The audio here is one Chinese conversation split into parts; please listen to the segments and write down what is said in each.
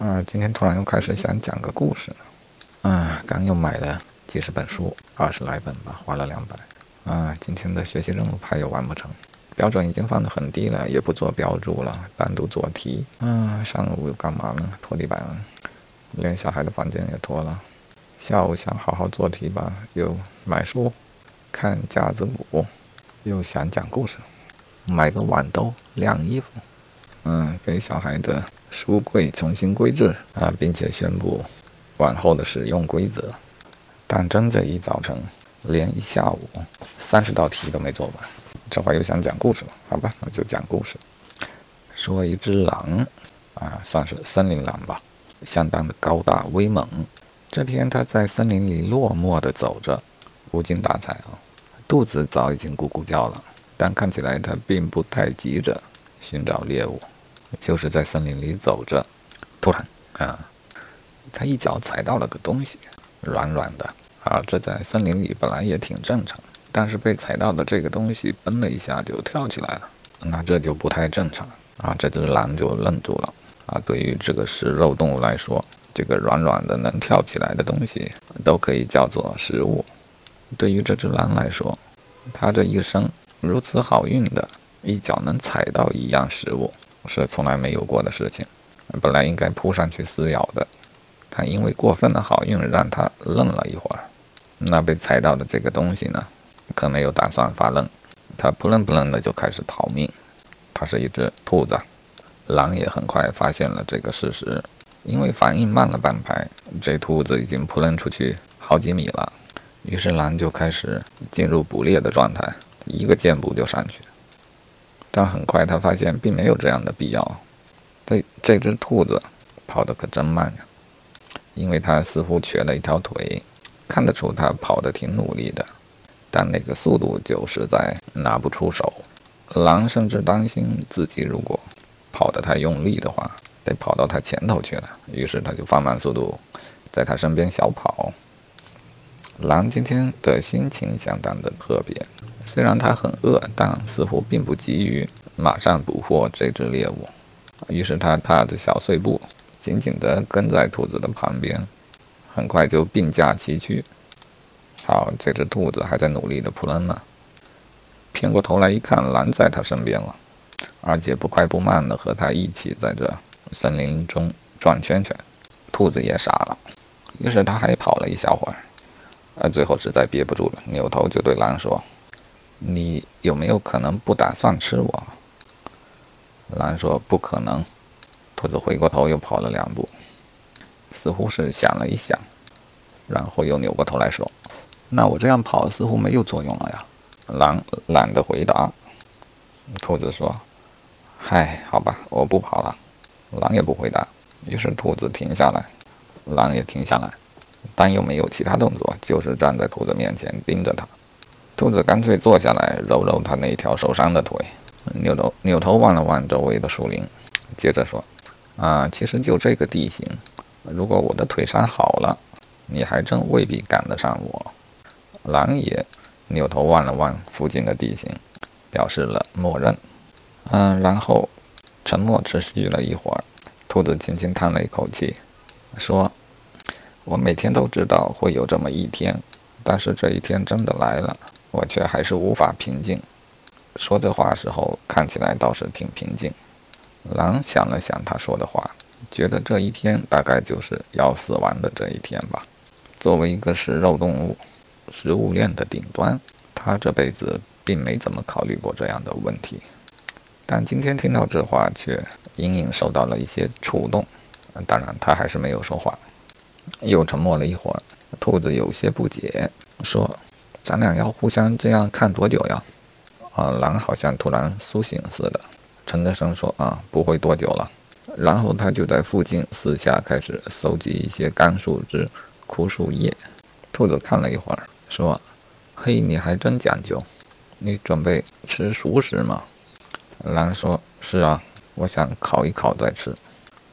啊，今天突然又开始想讲个故事啊，刚又买了几十本书，二十来本吧，花了两百。啊，今天的学习任务怕又完不成，标准已经放得很低了，也不做标注了，单独做题。啊，上午又干嘛呢？拖地板，连小孩的房间也拖了。下午想好好做题吧，又买书，看架子鼓，又想讲故事，买个碗兜晾衣服。嗯，给小孩的。书柜重新规制啊，并且宣布往后的使用规则。但真这一早晨，连一下午三十道题都没做完，这会儿又想讲故事了。好吧，那就讲故事。说一只狼啊，算是森林狼吧，相当的高大威猛。这天，他在森林里落寞地走着，无精打采啊，肚子早已经咕咕叫了，但看起来他并不太急着寻找猎物。就是在森林里走着，突然啊，他一脚踩到了个东西，软软的啊。这在森林里本来也挺正常，但是被踩到的这个东西嘣了一下就跳起来了，那这就不太正常啊。这只狼就愣住了啊。对于这个食肉动物来说，这个软软的能跳起来的东西都可以叫做食物。对于这只狼来说，它这一生如此好运的一脚能踩到一样食物。是从来没有过的事情，本来应该扑上去撕咬的，他因为过分的好运让他愣了一会儿。那被踩到的这个东西呢，可没有打算发愣，他扑棱扑棱的就开始逃命。它是一只兔子，狼也很快发现了这个事实，因为反应慢了半拍，这兔子已经扑棱出去好几米了。于是狼就开始进入捕猎的状态，一个箭步就上去。但很快，他发现并没有这样的必要。这这只兔子跑得可真慢呀，因为它似乎瘸了一条腿，看得出它跑得挺努力的，但那个速度就是在拿不出手。狼甚至担心自己如果跑得太用力的话，得跑到它前头去了。于是他就放慢速度，在它身边小跑。狼今天的心情相当的特别。虽然它很饿，但似乎并不急于马上捕获这只猎物。于是它踏着小碎步，紧紧地跟在兔子的旁边，很快就并驾齐驱。好，这只兔子还在努力地扑棱呢。偏过头来一看，狼在它身边了，而且不快不慢地和它一起在这森林中转圈圈。兔子也傻了，于是它还跑了一小会儿，而最后实在憋不住了，扭头就对狼说。你有没有可能不打算吃我？狼说：“不可能。”兔子回过头又跑了两步，似乎是想了一想，然后又扭过头来说：“那我这样跑似乎没有作用了呀。”狼懒得回答。兔子说：“嗨，好吧，我不跑了。”狼也不回答。于是兔子停下来，狼也停下来，但又没有其他动作，就是站在兔子面前盯着它。兔子干脆坐下来，揉揉他那条受伤的腿，扭头扭头望了望周围的树林，接着说：“啊，其实就这个地形，如果我的腿伤好了，你还真未必赶得上我。”狼也扭头望了望附近的地形，表示了默认。嗯，然后沉默持续了一会儿，兔子轻轻叹了一口气，说：“我每天都知道会有这么一天，但是这一天真的来了。”我却还是无法平静。说这话时候看起来倒是挺平静。狼想了想他说的话，觉得这一天大概就是要死亡的这一天吧。作为一个食肉动物，食物链的顶端，他这辈子并没怎么考虑过这样的问题。但今天听到这话，却隐隐受到了一些触动。当然，他还是没有说话。又沉默了一会儿，兔子有些不解，说。咱俩要互相这样看多久呀？啊，狼好像突然苏醒似的，沉着声说：“啊，不会多久了。”然后他就在附近四下开始搜集一些干树枝、枯树叶。兔子看了一会儿，说：“嘿，你还真讲究，你准备吃熟食吗？”狼说：“是啊，我想烤一烤再吃。”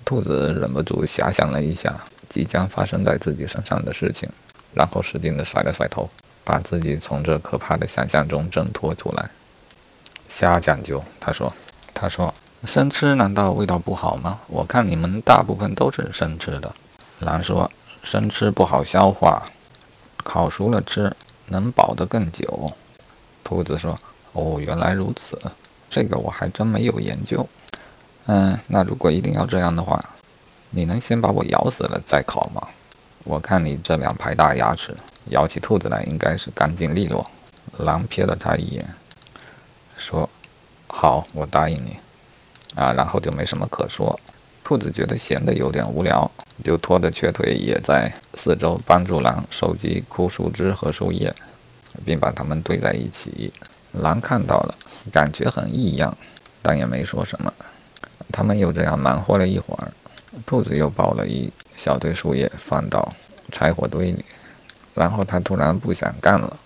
兔子忍不住遐想了一下即将发生在自己身上的事情，然后使劲地甩了甩头。把自己从这可怕的想象中挣脱出来。瞎讲究，他说：“他说生吃难道味道不好吗？我看你们大部分都是生吃的。狼说：“生吃不好消化，烤熟了吃能保得更久。”兔子说：“哦，原来如此，这个我还真没有研究。嗯，那如果一定要这样的话，你能先把我咬死了再烤吗？我看你这两排大牙齿，咬起兔子来应该是干净利落。”狼瞥了他一眼，说：“好，我答应你。”啊，然后就没什么可说。兔子觉得闲得有点无聊，就拖着瘸腿也在四周帮助狼收集枯树枝和树叶，并把它们堆在一起。狼看到了，感觉很异样，但也没说什么。他们又这样忙活了一会儿，兔子又抱了一小堆树叶放到柴火堆里，然后他突然不想干了，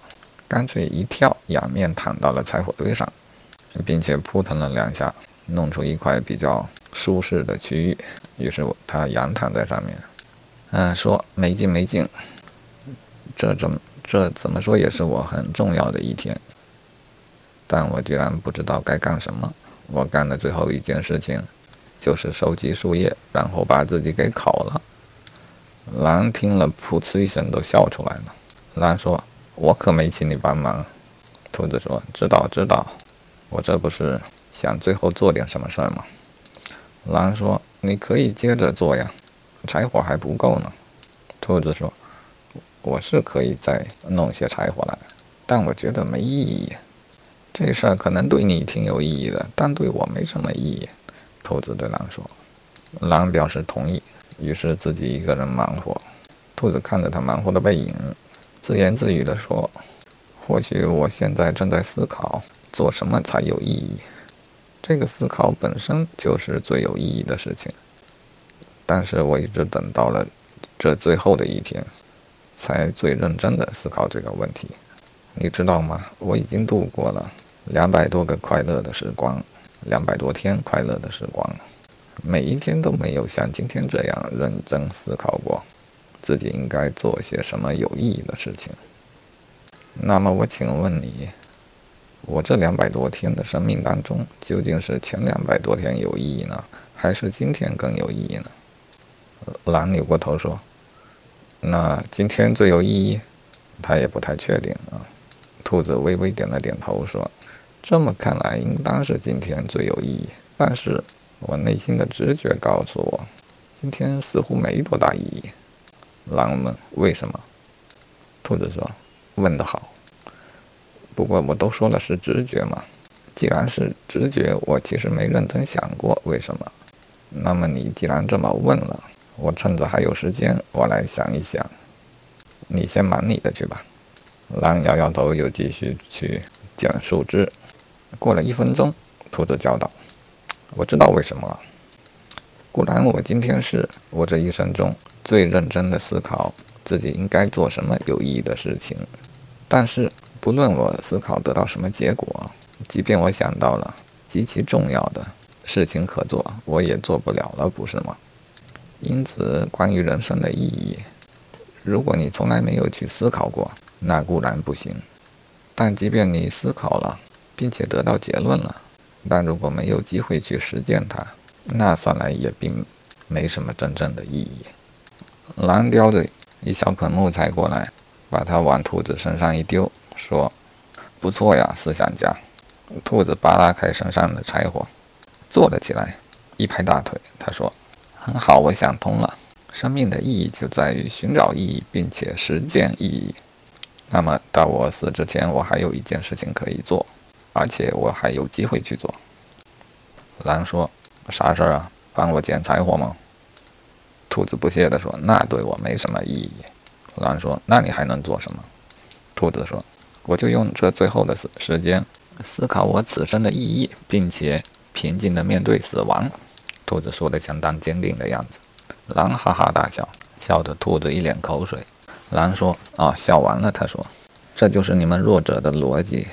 干脆一跳，仰面躺到了柴火堆上，并且扑腾了两下。弄出一块比较舒适的区域，于是他仰躺在上面，嗯，说没劲没劲，这怎这怎么说也是我很重要的一天，但我居然不知道该干什么。我干的最后一件事情，就是收集树叶，然后把自己给烤了。狼听了，噗呲一声都笑出来了。狼说：“我可没请你帮忙。”兔子说：“知道知道，我这不是。”想最后做点什么事儿吗？狼说：“你可以接着做呀，柴火还不够呢。”兔子说：“我是可以再弄些柴火来，但我觉得没意义。这事儿可能对你挺有意义的，但对我没什么意义。”兔子对狼说。狼表示同意，于是自己一个人忙活。兔子看着他忙活的背影，自言自语地说：“或许我现在正在思考，做什么才有意义。”这个思考本身就是最有意义的事情，但是我一直等到了这最后的一天，才最认真的思考这个问题。你知道吗？我已经度过了两百多个快乐的时光，两百多天快乐的时光，每一天都没有像今天这样认真思考过，自己应该做些什么有意义的事情。那么我请问你。我这两百多天的生命当中，究竟是前两百多天有意义呢，还是今天更有意义呢？狼扭过头说：“那今天最有意义？”他也不太确定啊。兔子微微点了点头说：“这么看来，应当是今天最有意义。但是我内心的直觉告诉我，今天似乎没多大意义。”狼问：“为什么？”兔子说：“问得好。”不过我都说了是直觉嘛，既然是直觉，我其实没认真想过为什么。那么你既然这么问了，我趁着还有时间，我来想一想。你先忙你的去吧。狼摇摇头，又继续去捡树枝。过了一分钟，兔子叫道：“我知道为什么了。固然我今天是我这一生中最认真的思考自己应该做什么有意义的事情，但是。”不论我思考得到什么结果，即便我想到了极其重要的事情可做，我也做不了了，不是吗？因此，关于人生的意义，如果你从来没有去思考过，那固然不行；但即便你思考了，并且得到结论了，但如果没有机会去实践它，那算来也并没什么真正的意义。狼叼着一小捆木材过来，把它往兔子身上一丢。说：“不错呀，思想家。”兔子扒拉开身上的柴火，坐了起来，一拍大腿。他说：“很好，我想通了。生命的意义就在于寻找意义，并且实践意义。那么到我死之前，我还有一件事情可以做，而且我还有机会去做。”狼说：“啥事儿啊？帮我捡柴火吗？”兔子不屑地说：“那对我没什么意义。”狼说：“那你还能做什么？”兔子说。我就用这最后的时时间，思考我此生的意义，并且平静地面对死亡。兔子说的相当坚定的样子。狼哈哈大笑，笑得兔子一脸口水。狼说：“啊，笑完了。”他说：“这就是你们弱者的逻辑。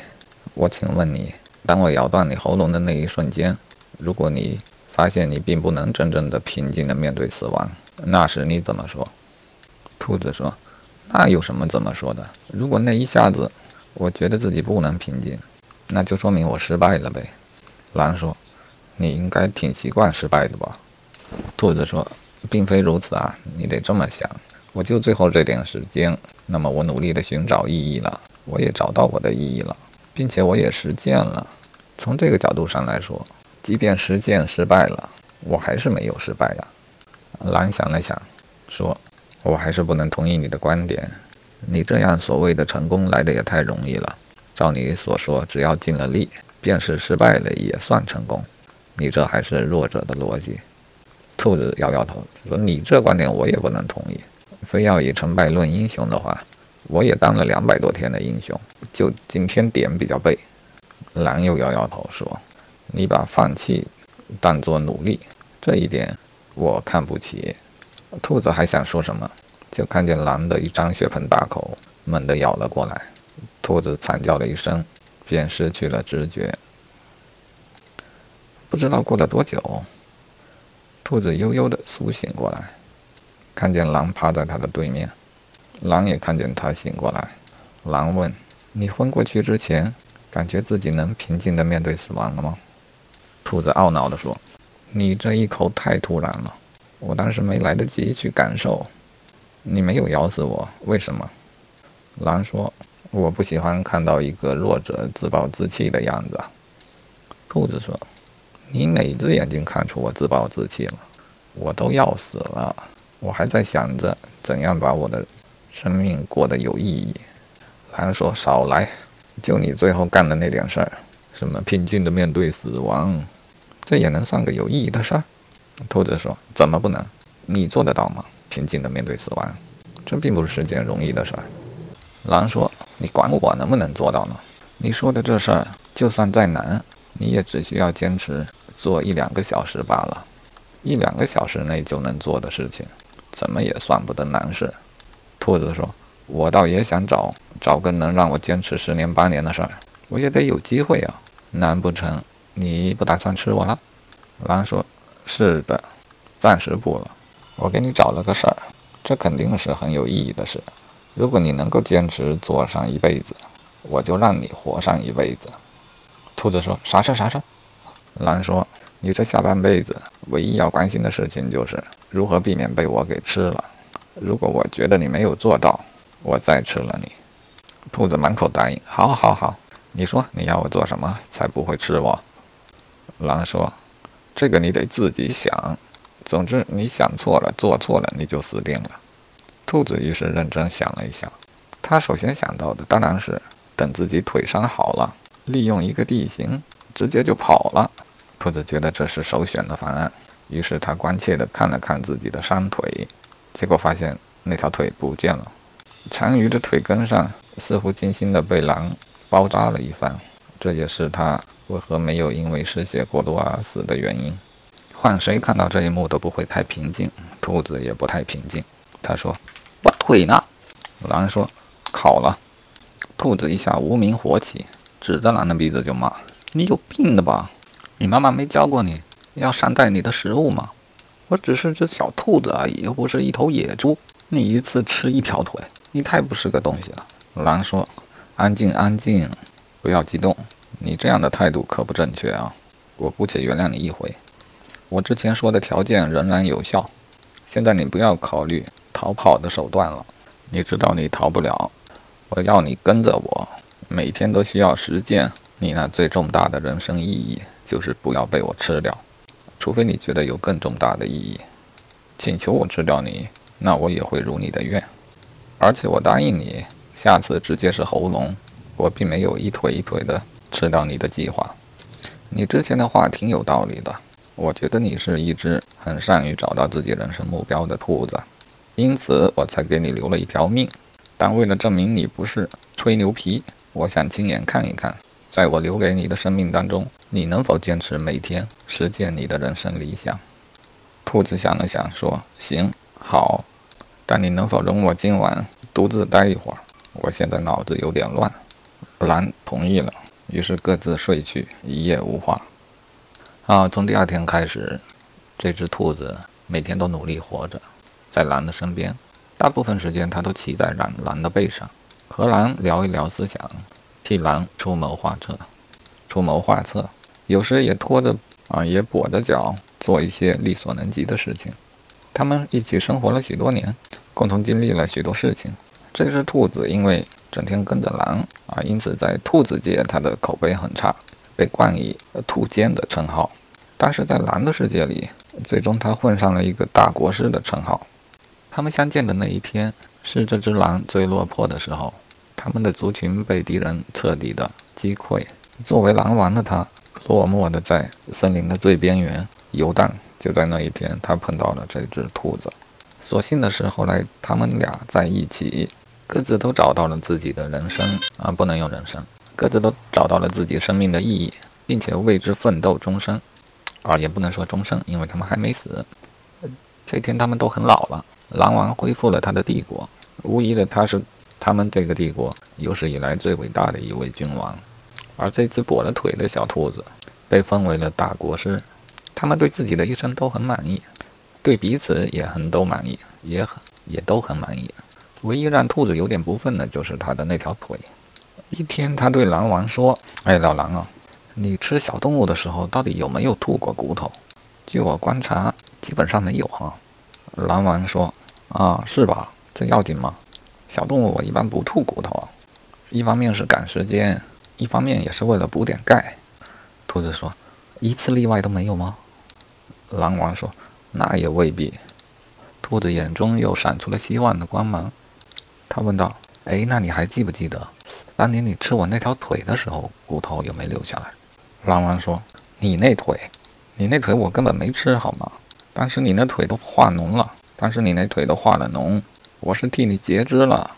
我请问你，当我咬断你喉咙的那一瞬间，如果你发现你并不能真正的平静的面对死亡，那时你怎么说？”兔子说：“那有什么怎么说的？如果那一下子……”我觉得自己不能平静，那就说明我失败了呗。狼说：“你应该挺习惯失败的吧？兔子说：“并非如此啊，你得这么想。我就最后这点时间，那么我努力的寻找意义了，我也找到我的意义了，并且我也实践了。从这个角度上来说，即便实践失败了，我还是没有失败呀。”狼想了想，说：“我还是不能同意你的观点。你这样所谓的成功来的也太容易了。照你所说，只要尽了力，便是失败了也算成功。你这还是弱者的逻辑。”兔子摇摇头说：“你这观点我也不能同意。非要以成败论英雄的话，我也当了两百多天的英雄，就今天点比较背。”狼又摇摇头说：“你把放弃当作努力，这一点。”我看不起。兔子还想说什么，就看见狼的一张血盆大口猛地咬了过来。兔子惨叫了一声，便失去了知觉。不知道过了多久，兔子悠悠地苏醒过来，看见狼趴在它的对面。狼也看见它醒过来。狼问：“你昏过去之前，感觉自己能平静地面对死亡了吗？”兔子懊恼地说。你这一口太突然了，我当时没来得及去感受。你没有咬死我，为什么？狼说：“我不喜欢看到一个弱者自暴自弃的样子。”兔子说：“你哪只眼睛看出我自暴自弃了？我都要死了，我还在想着怎样把我的生命过得有意义。”狼说：“少来，就你最后干的那点事儿，什么平静的面对死亡。”这也能算个有意义的事儿？兔子说：“怎么不能？你做得到吗？平静地面对死亡，这并不是件容易的事儿。”狼说：“你管我能不能做到呢？你说的这事儿，就算再难，你也只需要坚持做一两个小时罢了。一两个小时内就能做的事情，怎么也算不得难事。”兔子说：“我倒也想找找个能让我坚持十年八年的事儿，我也得有机会啊！难不成？”你不打算吃我了？狼说：“是的，暂时不了。我给你找了个事儿，这肯定是很有意义的事。如果你能够坚持做上一辈子，我就让你活上一辈子。”兔子说：“啥事儿？啥事儿？”狼说：“你这下半辈子唯一要关心的事情就是如何避免被我给吃了。如果我觉得你没有做到，我再吃了你。”兔子满口答应：“好，好，好。你说你要我做什么才不会吃我？”狼说：“这个你得自己想。总之，你想错了，做错了，你就死定了。”兔子于是认真想了一想，他首先想到的当然是等自己腿伤好了，利用一个地形直接就跑了。兔子觉得这是首选的方案，于是他关切地看了看自己的伤腿，结果发现那条腿不见了，残余的腿根上似乎精心地被狼包扎了一番。这也是他。为何没有因为失血过多而死的原因？换谁看到这一幕都不会太平静。兔子也不太平静。他说：“我腿呢？”狼说：“烤了。”兔子一下无名火起，指着狼的鼻子就骂：“你有病的吧？你妈妈没教过你要善待你的食物吗？我只是只小兔子而已，又不是一头野猪。你一次吃一条腿，你太不是个东西了。”狼说：“安静，安静，不要激动。”你这样的态度可不正确啊！我姑且原谅你一回。我之前说的条件仍然有效。现在你不要考虑逃跑的手段了。你知道你逃不了。我要你跟着我，每天都需要实践。你那最重大的人生意义就是不要被我吃掉，除非你觉得有更重大的意义。请求我吃掉你，那我也会如你的愿。而且我答应你，下次直接是喉咙。我并没有一腿一腿的。吃掉你的计划，你之前的话挺有道理的。我觉得你是一只很善于找到自己人生目标的兔子，因此我才给你留了一条命。但为了证明你不是吹牛皮，我想亲眼看一看，在我留给你的生命当中，你能否坚持每天实践你的人生理想。兔子想了想，说：“行，好，但你能否容我今晚独自待一会儿？我现在脑子有点乱。”狼同意了。于是各自睡去，一夜无话。啊，从第二天开始，这只兔子每天都努力活着，在狼的身边，大部分时间它都骑在狼狼的背上，和狼聊一聊思想，替狼出谋划策，出谋划策。有时也拖着啊，也跛着脚做一些力所能及的事情。他们一起生活了许多年，共同经历了许多事情。这只兔子因为整天跟着狼啊，因此在兔子界它的口碑很差，被冠以“兔奸”的称号。但是在狼的世界里，最终它混上了一个大国师的称号。他们相见的那一天，是这只狼最落魄的时候。他们的族群被敌人彻底的击溃。作为狼王的他，落寞的在森林的最边缘游荡。就在那一天，他碰到了这只兔子。所幸的是，后来他们俩在一起，各自都找到了自己的人生啊，不能用人生，各自都找到了自己生命的意义，并且为之奋斗终生。啊，也不能说终生，因为他们还没死。这天，他们都很老了。狼王恢复了他的帝国，无疑的，他是他们这个帝国有史以来最伟大的一位君王。而这只跛了腿的小兔子，被封为了大国师。他们对自己的一生都很满意，对彼此也很都满意，也很也都很满意。唯一让兔子有点不忿的就是他的那条腿。一天，他对狼王说：“哎，老狼啊，你吃小动物的时候，到底有没有吐过骨头？据我观察，基本上没有哈。”狼王说：“啊，是吧？这要紧吗？小动物我一般不吐骨头啊，一方面是赶时间，一方面也是为了补点钙。”兔子说：“一次例外都没有吗？”狼王说：“那也未必。”兔子眼中又闪出了希望的光芒。他问道：“哎，那你还记不记得，当年你吃我那条腿的时候，骨头有没留下来？”狼王说：“你那腿，你那腿我根本没吃，好吗？但是你那腿都化脓了，但是你那腿都化了脓，我是替你截肢了。”